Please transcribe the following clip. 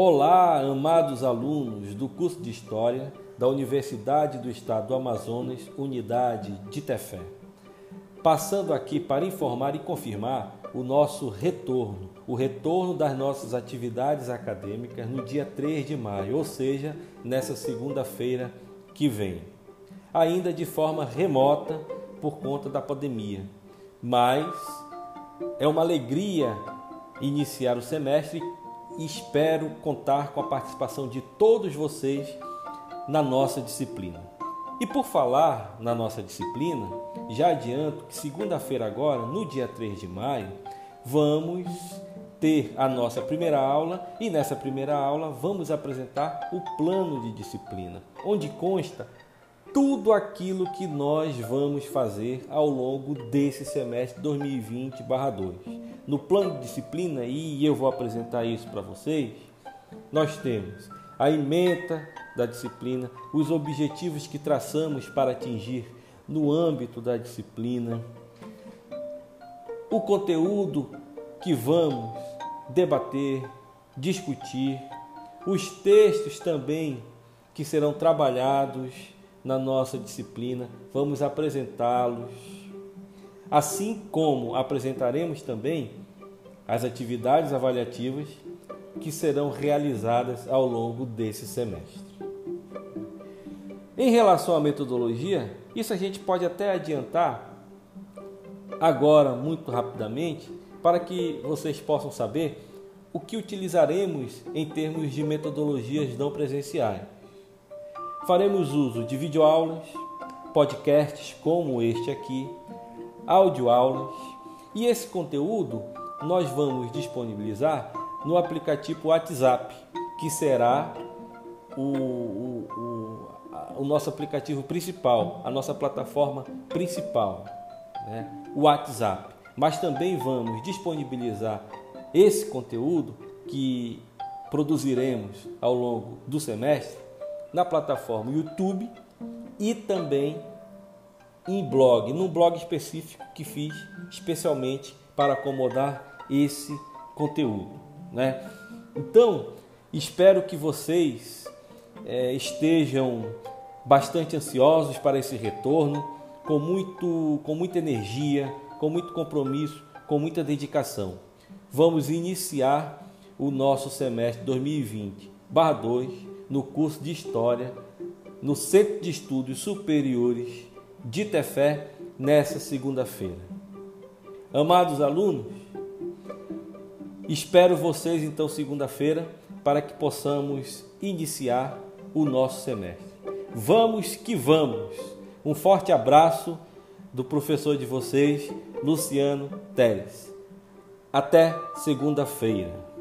Olá, amados alunos do curso de História da Universidade do Estado do Amazonas, Unidade de Tefé. Passando aqui para informar e confirmar o nosso retorno, o retorno das nossas atividades acadêmicas no dia 3 de maio, ou seja, nessa segunda-feira que vem. Ainda de forma remota por conta da pandemia, mas é uma alegria iniciar o semestre e espero contar com a participação de todos vocês na nossa disciplina. E por falar na nossa disciplina, já adianto que segunda-feira agora, no dia 3 de maio, vamos ter a nossa primeira aula e nessa primeira aula vamos apresentar o plano de disciplina, onde consta tudo aquilo que nós vamos fazer ao longo desse semestre 2020/2 no plano de disciplina, e eu vou apresentar isso para vocês, nós temos a ementa da disciplina, os objetivos que traçamos para atingir no âmbito da disciplina, o conteúdo que vamos debater, discutir, os textos também que serão trabalhados na nossa disciplina, vamos apresentá-los assim como apresentaremos também as atividades avaliativas que serão realizadas ao longo desse semestre. Em relação à metodologia, isso a gente pode até adiantar agora muito rapidamente para que vocês possam saber o que utilizaremos em termos de metodologias não presenciais. Faremos uso de videoaulas, podcasts como este aqui, audioaulas e esse conteúdo nós vamos disponibilizar no aplicativo WhatsApp, que será o, o, o, o nosso aplicativo principal, a nossa plataforma principal, né? o WhatsApp. Mas também vamos disponibilizar esse conteúdo que produziremos ao longo do semestre na plataforma YouTube e também em blog, num blog específico que fiz especialmente para acomodar esse conteúdo, né? Então, espero que vocês é, estejam bastante ansiosos para esse retorno, com muito, com muita energia, com muito compromisso, com muita dedicação. Vamos iniciar o nosso semestre 2020/2 no curso de História no Centro de Estudos Superiores de Tefé nessa segunda-feira. Amados alunos, espero vocês então segunda-feira para que possamos iniciar o nosso semestre. Vamos que vamos! Um forte abraço do professor de vocês, Luciano Teles. Até segunda-feira.